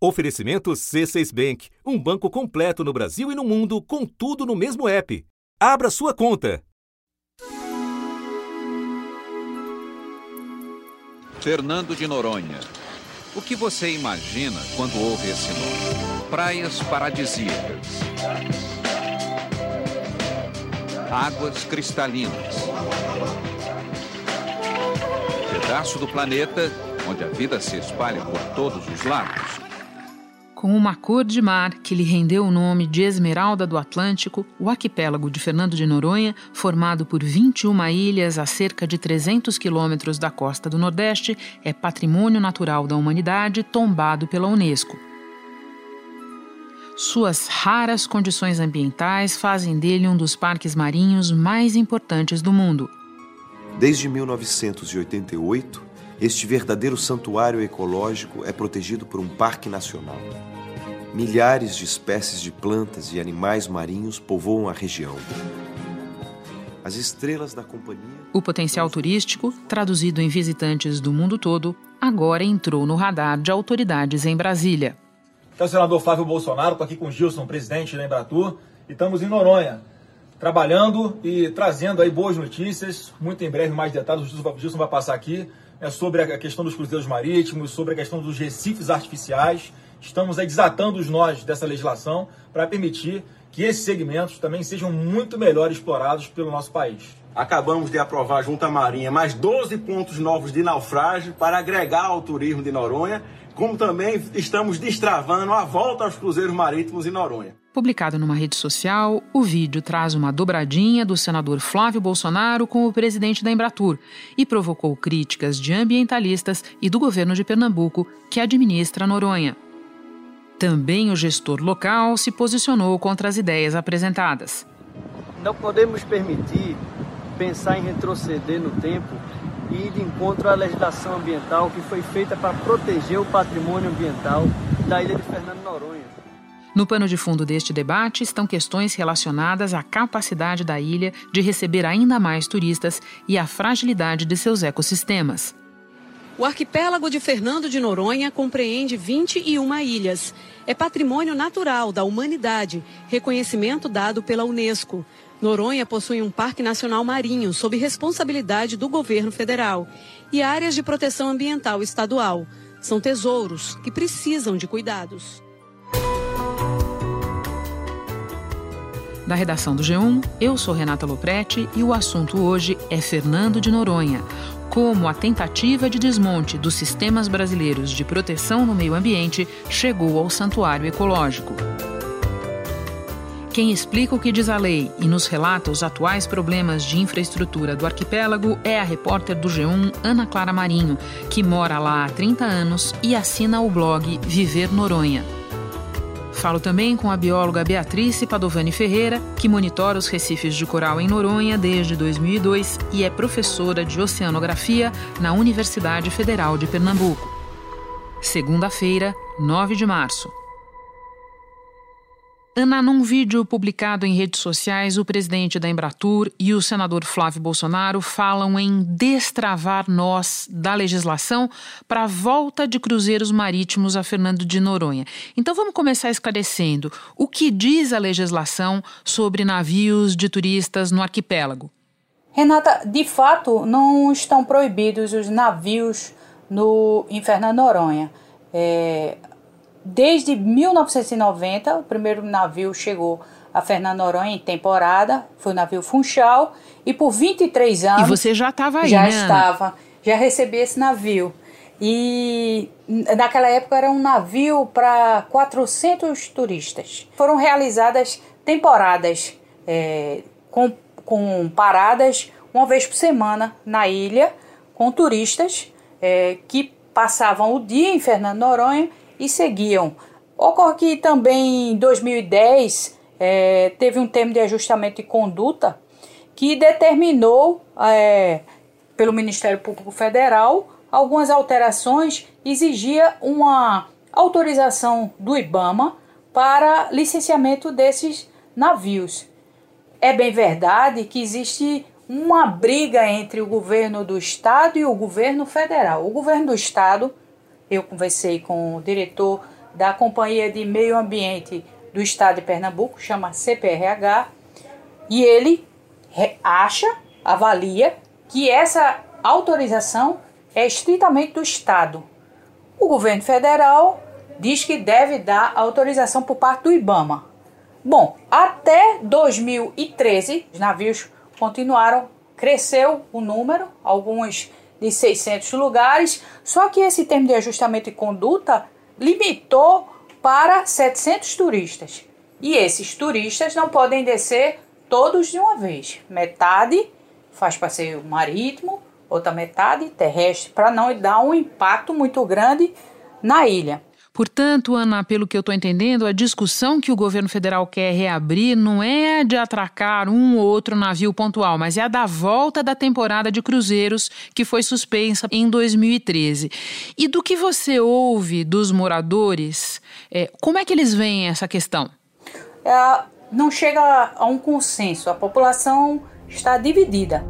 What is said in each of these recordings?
Oferecimento C6 Bank, um banco completo no Brasil e no mundo, com tudo no mesmo app. Abra sua conta. Fernando de Noronha. O que você imagina quando ouve esse nome? Praias paradisíacas. Águas cristalinas. Pedaço do planeta onde a vida se espalha por todos os lados com uma cor de mar que lhe rendeu o nome de Esmeralda do Atlântico, o arquipélago de Fernando de Noronha, formado por 21 ilhas a cerca de 300 quilômetros da costa do Nordeste, é patrimônio natural da humanidade tombado pela Unesco. Suas raras condições ambientais fazem dele um dos parques marinhos mais importantes do mundo. Desde 1988, este verdadeiro santuário ecológico é protegido por um parque nacional. Milhares de espécies de plantas e animais marinhos povoam a região. As estrelas da companhia. O potencial turístico, traduzido em visitantes do mundo todo, agora entrou no radar de autoridades em Brasília. É o senador Flávio Bolsonaro, estou aqui com o Gilson, presidente da Embratur, e estamos em Noronha, trabalhando e trazendo aí boas notícias. Muito em breve, mais detalhes, o Gilson vai passar aqui é sobre a questão dos cruzeiros marítimos, sobre a questão dos recifes artificiais. Estamos aí desatando os nós dessa legislação para permitir que esses segmentos também sejam muito melhor explorados pelo nosso país. Acabamos de aprovar junto à Marinha mais 12 pontos novos de naufrágio para agregar ao turismo de Noronha, como também estamos destravando a volta aos cruzeiros marítimos em Noronha. Publicado numa rede social, o vídeo traz uma dobradinha do senador Flávio Bolsonaro com o presidente da Embratur e provocou críticas de ambientalistas e do governo de Pernambuco, que administra Noronha. Também o gestor local se posicionou contra as ideias apresentadas. Não podemos permitir pensar em retroceder no tempo e de encontro à legislação ambiental que foi feita para proteger o patrimônio ambiental da ilha de Fernando Noronha. No pano de fundo deste debate estão questões relacionadas à capacidade da ilha de receber ainda mais turistas e à fragilidade de seus ecossistemas. O arquipélago de Fernando de Noronha compreende 21 ilhas. É patrimônio natural da humanidade, reconhecimento dado pela Unesco. Noronha possui um parque nacional marinho sob responsabilidade do governo federal e áreas de proteção ambiental estadual. São tesouros que precisam de cuidados. Da redação do G1, eu sou Renata Loprete e o assunto hoje é Fernando de Noronha. Como a tentativa de desmonte dos sistemas brasileiros de proteção no meio ambiente chegou ao santuário ecológico. Quem explica o que diz a lei e nos relata os atuais problemas de infraestrutura do arquipélago é a repórter do G1, Ana Clara Marinho, que mora lá há 30 anos e assina o blog Viver Noronha. Falo também com a bióloga Beatriz Padovani Ferreira, que monitora os recifes de coral em Noronha desde 2002 e é professora de oceanografia na Universidade Federal de Pernambuco. Segunda-feira, 9 de março. Ana, num vídeo publicado em redes sociais, o presidente da Embratur e o senador Flávio Bolsonaro falam em destravar nós da legislação para a volta de cruzeiros marítimos a Fernando de Noronha. Então vamos começar esclarecendo o que diz a legislação sobre navios de turistas no arquipélago. Renata, de fato, não estão proibidos os navios no, em Fernando Noronha. É, Desde 1990, o primeiro navio chegou a Fernando Noronha em temporada, foi o navio Funchal, e por 23 anos. E você já estava aí, já né? Estava, já recebi esse navio. E naquela época era um navio para 400 turistas. Foram realizadas temporadas é, com, com paradas uma vez por semana na ilha, com turistas é, que passavam o dia em Fernando Noronha e seguiam. Ocorre que também em 2010 é, teve um termo de ajustamento de conduta que determinou é, pelo Ministério Público Federal algumas alterações, exigia uma autorização do IBAMA para licenciamento desses navios. É bem verdade que existe uma briga entre o governo do estado e o governo federal. O governo do estado eu conversei com o diretor da Companhia de Meio Ambiente do Estado de Pernambuco, chama CPRH, e ele acha, avalia que essa autorização é estritamente do Estado. O governo federal diz que deve dar autorização por parte do IBAMA. Bom, até 2013, os navios continuaram, cresceu o número, alguns de 600 lugares, só que esse termo de ajustamento e conduta limitou para 700 turistas. E esses turistas não podem descer todos de uma vez. Metade faz passeio marítimo, outra metade terrestre, para não dar um impacto muito grande na ilha. Portanto, Ana, pelo que eu estou entendendo, a discussão que o governo federal quer reabrir não é de atracar um ou outro navio pontual, mas é a da volta da temporada de cruzeiros que foi suspensa em 2013. E do que você ouve dos moradores, é, como é que eles veem essa questão? É, não chega a um consenso. A população está dividida.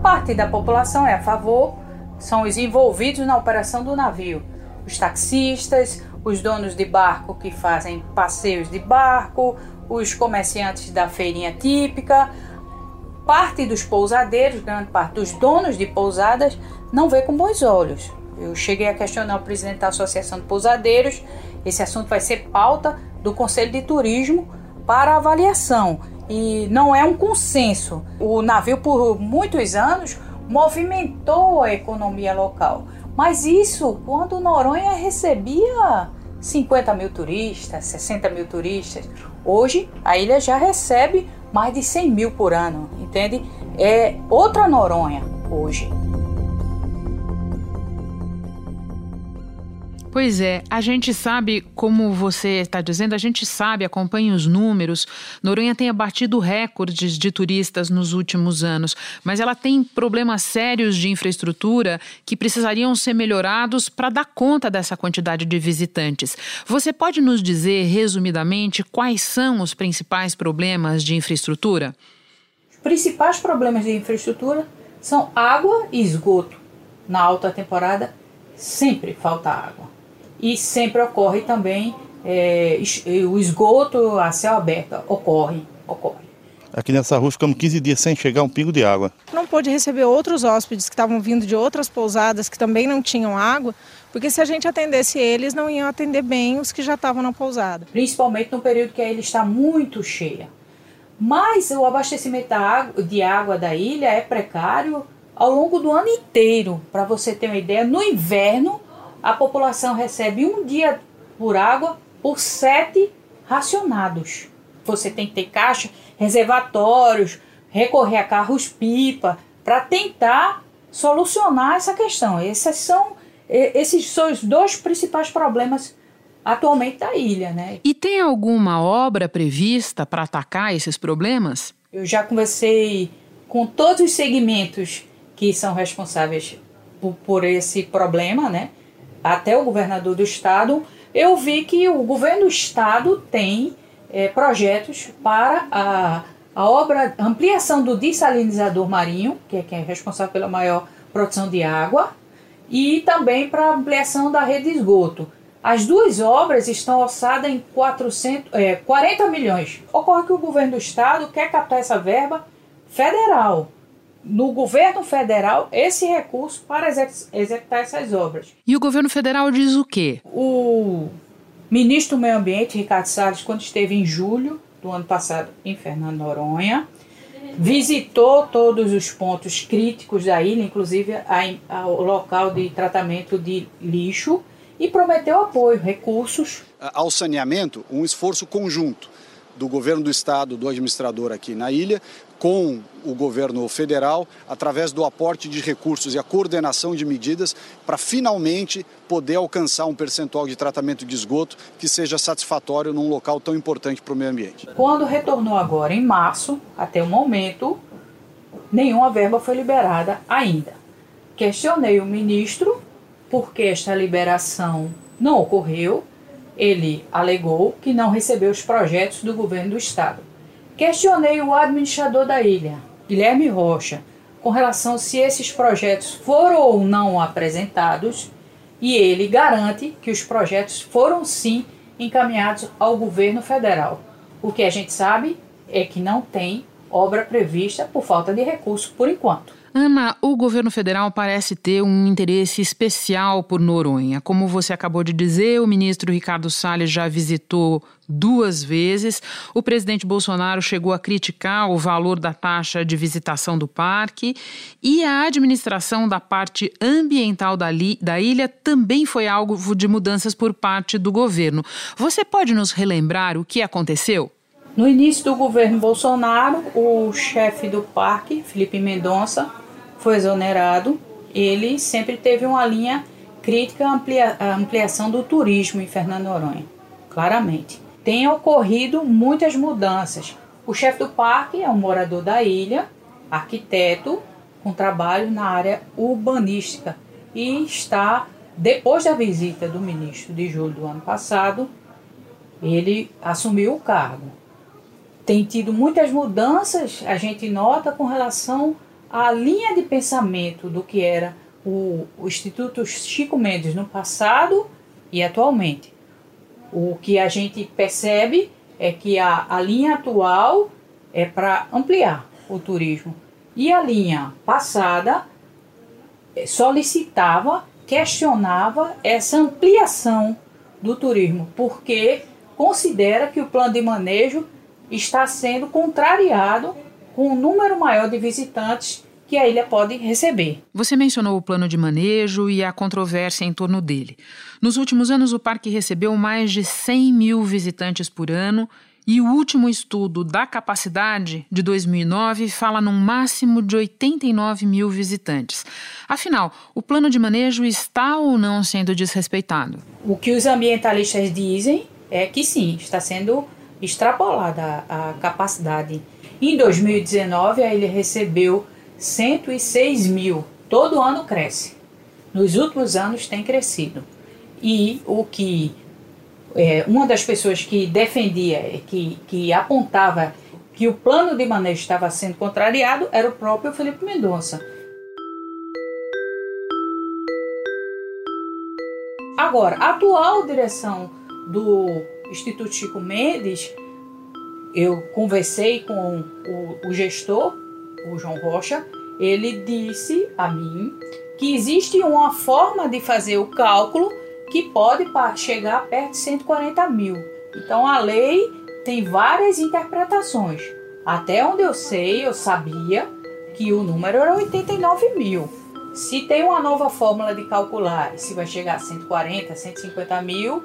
Parte da população é a favor, são os envolvidos na operação do navio os taxistas, os donos de barco que fazem passeios de barco, os comerciantes da feirinha típica, parte dos pousadeiros, grande parte dos donos de pousadas não vê com bons olhos. Eu cheguei a questionar o presidente da Associação de Pousadeiros. Esse assunto vai ser pauta do Conselho de Turismo para avaliação e não é um consenso. O navio, por muitos anos, movimentou a economia local. Mas isso quando Noronha recebia 50 mil turistas, 60 mil turistas. Hoje a ilha já recebe mais de 100 mil por ano, entende? É outra Noronha hoje. Pois é, a gente sabe, como você está dizendo, a gente sabe, acompanha os números. Noronha tem abatido recordes de turistas nos últimos anos, mas ela tem problemas sérios de infraestrutura que precisariam ser melhorados para dar conta dessa quantidade de visitantes. Você pode nos dizer, resumidamente, quais são os principais problemas de infraestrutura? Os principais problemas de infraestrutura são água e esgoto. Na alta temporada, sempre falta água e sempre ocorre também é, o esgoto a céu aberto, ocorre, ocorre. Aqui nessa rua ficamos 15 dias sem chegar um pingo de água. Não pôde receber outros hóspedes que estavam vindo de outras pousadas que também não tinham água, porque se a gente atendesse eles, não iam atender bem os que já estavam na pousada. Principalmente no período que a ilha está muito cheia. Mas o abastecimento de água da ilha é precário ao longo do ano inteiro. Para você ter uma ideia, no inverno a população recebe um dia por água por sete racionados. Você tem que ter caixa, reservatórios, recorrer a carros-pipa para tentar solucionar essa questão. Esses são, esses são os dois principais problemas atualmente da ilha. Né? E tem alguma obra prevista para atacar esses problemas? Eu já conversei com todos os segmentos que são responsáveis por, por esse problema, né? Até o governador do estado, eu vi que o governo do estado tem é, projetos para a, a obra, ampliação do desalinizador marinho, que é quem é responsável pela maior produção de água, e também para ampliação da rede de esgoto. As duas obras estão orçadas em 400, é, 40 milhões. Ocorre que o governo do estado quer captar essa verba federal no governo federal esse recurso para executar essas obras. E o governo federal diz o quê? O ministro do Meio Ambiente, Ricardo Salles, quando esteve em julho do ano passado em Fernando Noronha, visitou todos os pontos críticos da ilha, inclusive o local de tratamento de lixo, e prometeu apoio, recursos. Ao saneamento, um esforço conjunto do governo do estado, do administrador aqui na ilha, com o governo federal através do aporte de recursos e a coordenação de medidas para finalmente poder alcançar um percentual de tratamento de esgoto que seja satisfatório num local tão importante para o meio ambiente. Quando retornou agora em março, até o momento, nenhuma verba foi liberada ainda. Questionei o ministro por que esta liberação não ocorreu. Ele alegou que não recebeu os projetos do governo do estado. Questionei o administrador da ilha, Guilherme Rocha, com relação se esses projetos foram ou não apresentados e ele garante que os projetos foram sim encaminhados ao governo federal. O que a gente sabe é que não tem obra prevista por falta de recurso por enquanto. Ana, o governo federal parece ter um interesse especial por Noronha. Como você acabou de dizer, o ministro Ricardo Salles já visitou duas vezes. O presidente Bolsonaro chegou a criticar o valor da taxa de visitação do parque. E a administração da parte ambiental da, da ilha também foi alvo de mudanças por parte do governo. Você pode nos relembrar o que aconteceu? No início do governo Bolsonaro, o chefe do parque, Felipe Mendonça, foi exonerado. Ele sempre teve uma linha crítica à ampliação do turismo em Fernando Noronha, claramente. Tem ocorrido muitas mudanças. O chefe do parque é um morador da ilha, arquiteto, com trabalho na área urbanística e está, depois da visita do ministro de julho do ano passado, ele assumiu o cargo tem tido muitas mudanças, a gente nota com relação à linha de pensamento do que era o, o Instituto Chico Mendes no passado e atualmente. O que a gente percebe é que a, a linha atual é para ampliar o turismo e a linha passada solicitava, questionava essa ampliação do turismo, porque considera que o plano de manejo está sendo contrariado com um número maior de visitantes que a ilha pode receber. Você mencionou o plano de manejo e a controvérsia em torno dele. Nos últimos anos, o parque recebeu mais de 100 mil visitantes por ano e o último estudo da capacidade de 2009 fala num máximo de 89 mil visitantes. Afinal, o plano de manejo está ou não sendo desrespeitado? O que os ambientalistas dizem é que sim, está sendo extrapolada a, capacidade. Em 2019, a ilha recebeu 106 mil. Todo ano cresce. Nos últimos anos tem crescido. E o que é, uma das pessoas que defendia, que, que apontava que o plano de manejo estava sendo contrariado era o próprio Felipe Mendonça. Agora, a atual direção do Instituto Chico Mendes, eu conversei com o, o gestor, o João Rocha, ele disse a mim que existe uma forma de fazer o cálculo que pode chegar perto de 140 mil. Então a lei tem várias interpretações. Até onde eu sei, eu sabia que o número era 89 mil. Se tem uma nova fórmula de calcular, se vai chegar a 140, 150 mil,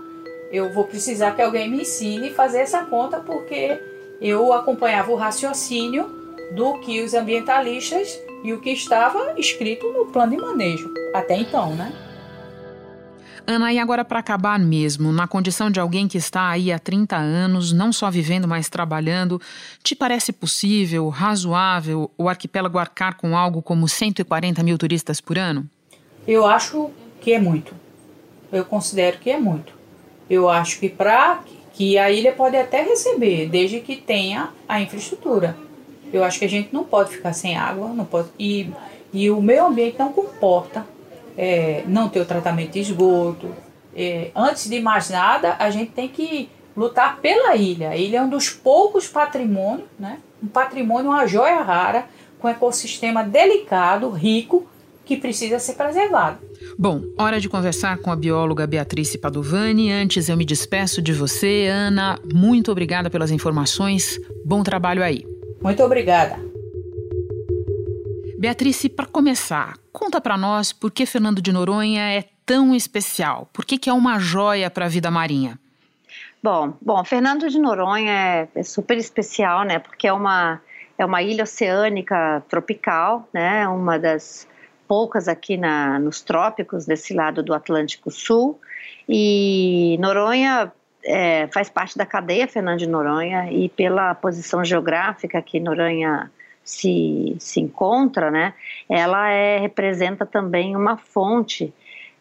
eu vou precisar que alguém me ensine a fazer essa conta porque eu acompanhava o raciocínio do que os ambientalistas e o que estava escrito no plano de manejo até então, né? Ana, e agora para acabar mesmo, na condição de alguém que está aí há 30 anos, não só vivendo, mas trabalhando, te parece possível, razoável, o arquipélago arcar com algo como 140 mil turistas por ano? Eu acho que é muito. Eu considero que é muito. Eu acho que para que a ilha pode até receber, desde que tenha a infraestrutura. Eu acho que a gente não pode ficar sem água, não pode e, e o meio ambiente não comporta é, não ter o tratamento de esgoto. É, antes de mais nada, a gente tem que lutar pela ilha. A ilha é um dos poucos patrimônios, né? um patrimônio, uma joia rara, com um ecossistema delicado, rico, que precisa ser preservado. Bom, hora de conversar com a bióloga Beatriz Padovani. Antes eu me despeço de você, Ana. Muito obrigada pelas informações. Bom trabalho aí. Muito obrigada. Beatriz, para começar, conta para nós por que Fernando de Noronha é tão especial. Por que, que é uma joia para a vida marinha? Bom, bom, Fernando de Noronha é, é super especial, né? Porque é uma é uma ilha oceânica tropical, né? Uma das poucas aqui na, nos trópicos desse lado do Atlântico Sul. E Noronha é, faz parte da cadeia Fernando de Noronha e pela posição geográfica que Noronha se, se encontra, né, ela é, representa também uma fonte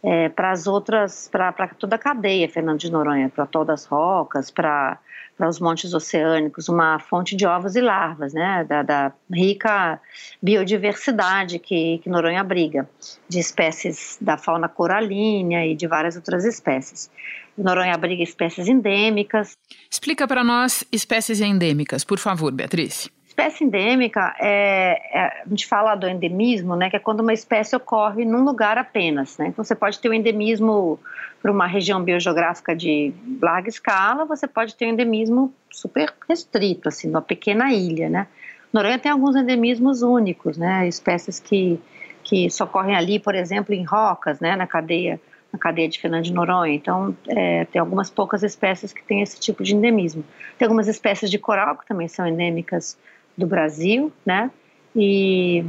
é, para as outras, para toda a cadeia, Fernando de Noronha, para o das Rocas, para os montes oceânicos, uma fonte de ovos e larvas, né, da, da rica biodiversidade que, que Noronha abriga, de espécies da fauna coralínea e de várias outras espécies. Noronha abriga espécies endêmicas. Explica para nós espécies endêmicas, por favor, Beatriz. Espécie endêmica, é, é, a gente fala do endemismo, né, que é quando uma espécie ocorre num lugar apenas. Né? Então, você pode ter um endemismo para uma região biogeográfica de larga escala, você pode ter um endemismo super restrito, assim, numa pequena ilha. Né? Noronha tem alguns endemismos únicos, né, espécies que, que socorrem ali, por exemplo, em rocas, né, na cadeia na cadeia de Fernando de Noronha. Então, é, tem algumas poucas espécies que têm esse tipo de endemismo. Tem algumas espécies de coral que também são endêmicas do Brasil, né? E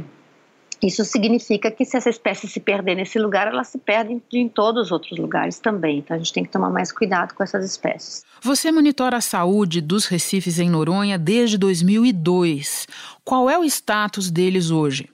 isso significa que se essa espécie se perder nesse lugar, ela se perde em todos os outros lugares também. Então a gente tem que tomar mais cuidado com essas espécies. Você monitora a saúde dos recifes em Noronha desde 2002. Qual é o status deles hoje?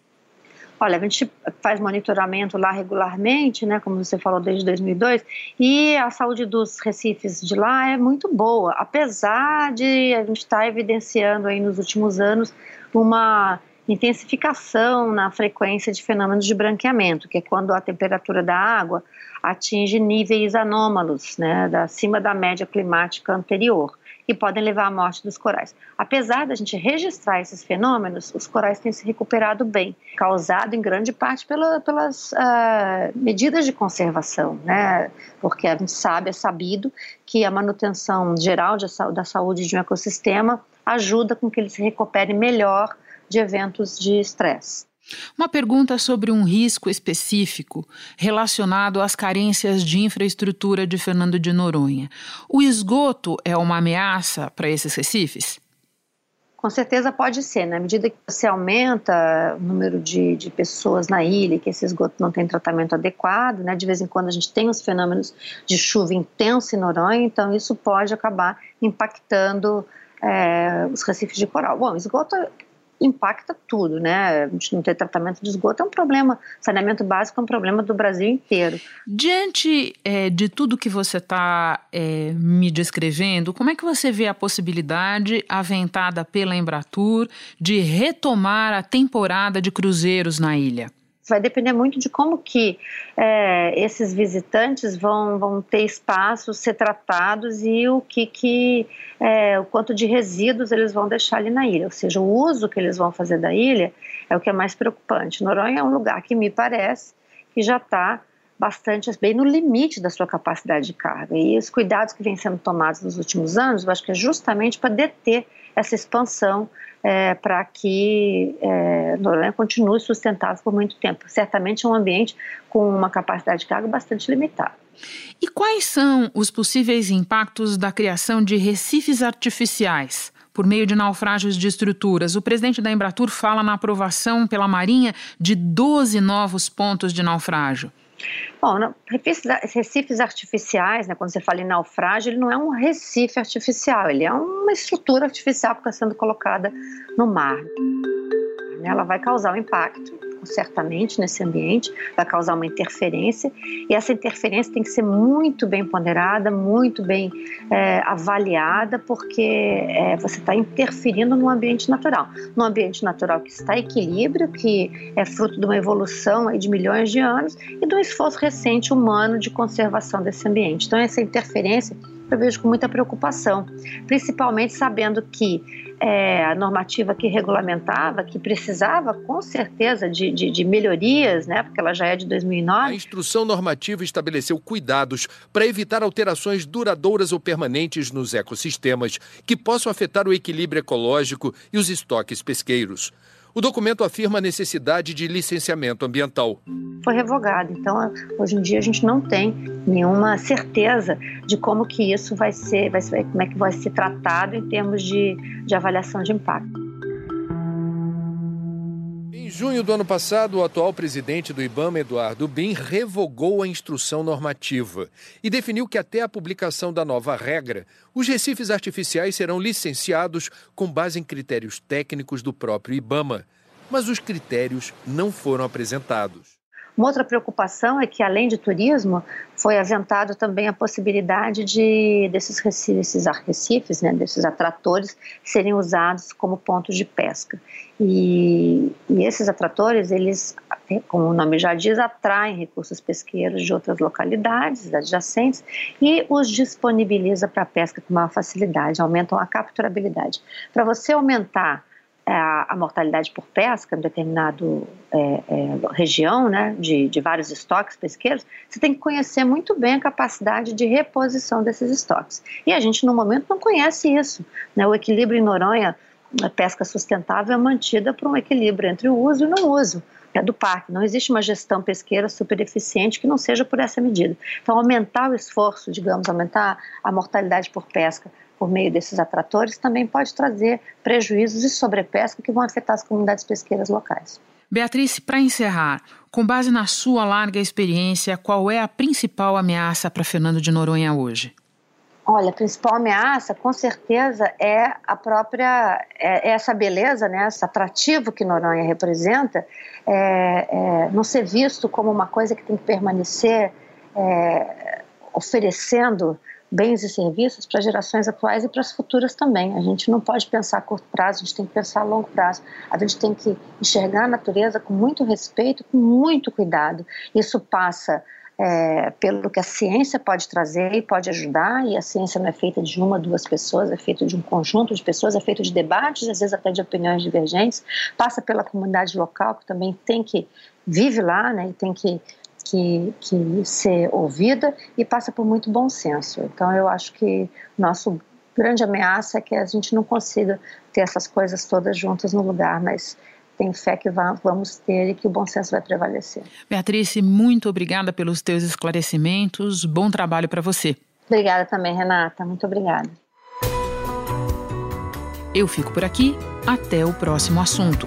Olha, a gente faz monitoramento lá regularmente, né, como você falou, desde 2002, e a saúde dos recifes de lá é muito boa, apesar de a gente estar tá evidenciando aí nos últimos anos uma intensificação na frequência de fenômenos de branqueamento, que é quando a temperatura da água atinge níveis anômalos, né, acima da média climática anterior que podem levar à morte dos corais. Apesar da gente registrar esses fenômenos, os corais têm se recuperado bem, causado em grande parte pela, pelas uh, medidas de conservação, né? Porque a gente sabe, é sabido que a manutenção geral de, da saúde de um ecossistema ajuda com que ele se recupere melhor de eventos de estresse. Uma pergunta sobre um risco específico relacionado às carências de infraestrutura de Fernando de Noronha. O esgoto é uma ameaça para esses recifes? Com certeza pode ser, na medida que você aumenta o número de, de pessoas na ilha, que esse esgoto não tem tratamento adequado, né? de vez em quando a gente tem os fenômenos de chuva intensa em Noronha, então isso pode acabar impactando é, os recifes de coral. Bom, esgoto impacta tudo, né? A gente não ter tratamento de esgoto é um problema, saneamento básico é um problema do Brasil inteiro. Diante é, de tudo que você está é, me descrevendo, como é que você vê a possibilidade aventada pela Embratur de retomar a temporada de cruzeiros na ilha? Vai depender muito de como que é, esses visitantes vão, vão ter espaço, ser tratados e o que, que é, o quanto de resíduos eles vão deixar ali na ilha, ou seja, o uso que eles vão fazer da ilha é o que é mais preocupante. Noronha é um lugar que me parece que já está bastante bem no limite da sua capacidade de carga e os cuidados que vêm sendo tomados nos últimos anos, eu acho que é justamente para deter essa expansão é, para que é, Noronha continue sustentável por muito tempo. Certamente é um ambiente com uma capacidade de carga bastante limitada. E quais são os possíveis impactos da criação de recifes artificiais? Por meio de naufrágios de estruturas. O presidente da Embratur fala na aprovação pela Marinha de 12 novos pontos de naufrágio. Bom, recifes, recifes artificiais, né, quando você fala em naufrágio, ele não é um recife artificial, ele é uma estrutura artificial que está sendo colocada no mar. Ela vai causar um impacto certamente nesse ambiente, vai causar uma interferência e essa interferência tem que ser muito bem ponderada, muito bem é, avaliada, porque é, você está interferindo no ambiente natural, num ambiente natural que está em equilíbrio, que é fruto de uma evolução de milhões de anos e um esforço recente humano de conservação desse ambiente. Então essa interferência eu vejo com muita preocupação, principalmente sabendo que é, a normativa que regulamentava, que precisava com certeza de, de, de, melhorias, né, porque ela já é de 2009. A instrução normativa estabeleceu cuidados para evitar alterações duradouras ou permanentes nos ecossistemas que possam afetar o equilíbrio ecológico e os estoques pesqueiros. O documento afirma a necessidade de licenciamento ambiental. Foi revogado, então hoje em dia a gente não tem nenhuma certeza de como que isso vai ser, vai ser como é que vai ser tratado em termos de, de avaliação de impacto. Em junho do ano passado, o atual presidente do IBAMA, Eduardo Bin, revogou a instrução normativa e definiu que até a publicação da nova regra, os recifes artificiais serão licenciados com base em critérios técnicos do próprio IBAMA. Mas os critérios não foram apresentados. Uma outra preocupação é que, além de turismo, foi aventado também a possibilidade de desses recifes, arrecifes, né, desses atratores, serem usados como pontos de pesca. E, e esses atratores, eles, como o nome já diz, atraem recursos pesqueiros de outras localidades adjacentes e os disponibiliza para a pesca com maior facilidade, aumentam a capturabilidade. Para você aumentar a, a, mortalidade por pesca em determinada é, é, região, né, de, de vários estoques pesqueiros, você tem que conhecer muito bem a capacidade de reposição desses estoques. E a gente, no momento, não conhece isso. Né? O equilíbrio em Noronha, a pesca sustentável é mantida por um equilíbrio entre o uso e não uso é do parque. Não existe uma gestão pesqueira super eficiente que não seja por essa medida. Então, aumentar o esforço, digamos, aumentar a mortalidade por pesca por meio desses atratores também pode trazer prejuízos e sobrepesca que vão afetar as comunidades pesqueiras locais. Beatriz, para encerrar, com base na sua larga experiência, qual é a principal ameaça para Fernando de Noronha hoje? Olha, a principal ameaça, com certeza, é a própria é, é essa beleza, né, esse atrativo que Noronha representa, é, é, não ser visto como uma coisa que tem que permanecer é, oferecendo bens e serviços para gerações atuais e para as futuras também. A gente não pode pensar a curto prazo, a gente tem que pensar a longo prazo. A gente tem que enxergar a natureza com muito respeito, com muito cuidado. Isso passa é, pelo que a ciência pode trazer e pode ajudar, e a ciência não é feita de uma, duas pessoas, é feita de um conjunto de pessoas, é feita de debates, às vezes até de opiniões divergentes, passa pela comunidade local, que também tem que vive lá, né, e tem que que, que ser ouvida e passa por muito bom senso. Então, eu acho que nosso grande ameaça é que a gente não consiga ter essas coisas todas juntas no lugar, mas tem fé que vamos ter e que o bom senso vai prevalecer. Beatriz, muito obrigada pelos teus esclarecimentos. Bom trabalho para você. Obrigada também, Renata. Muito obrigada. Eu fico por aqui. Até o próximo assunto.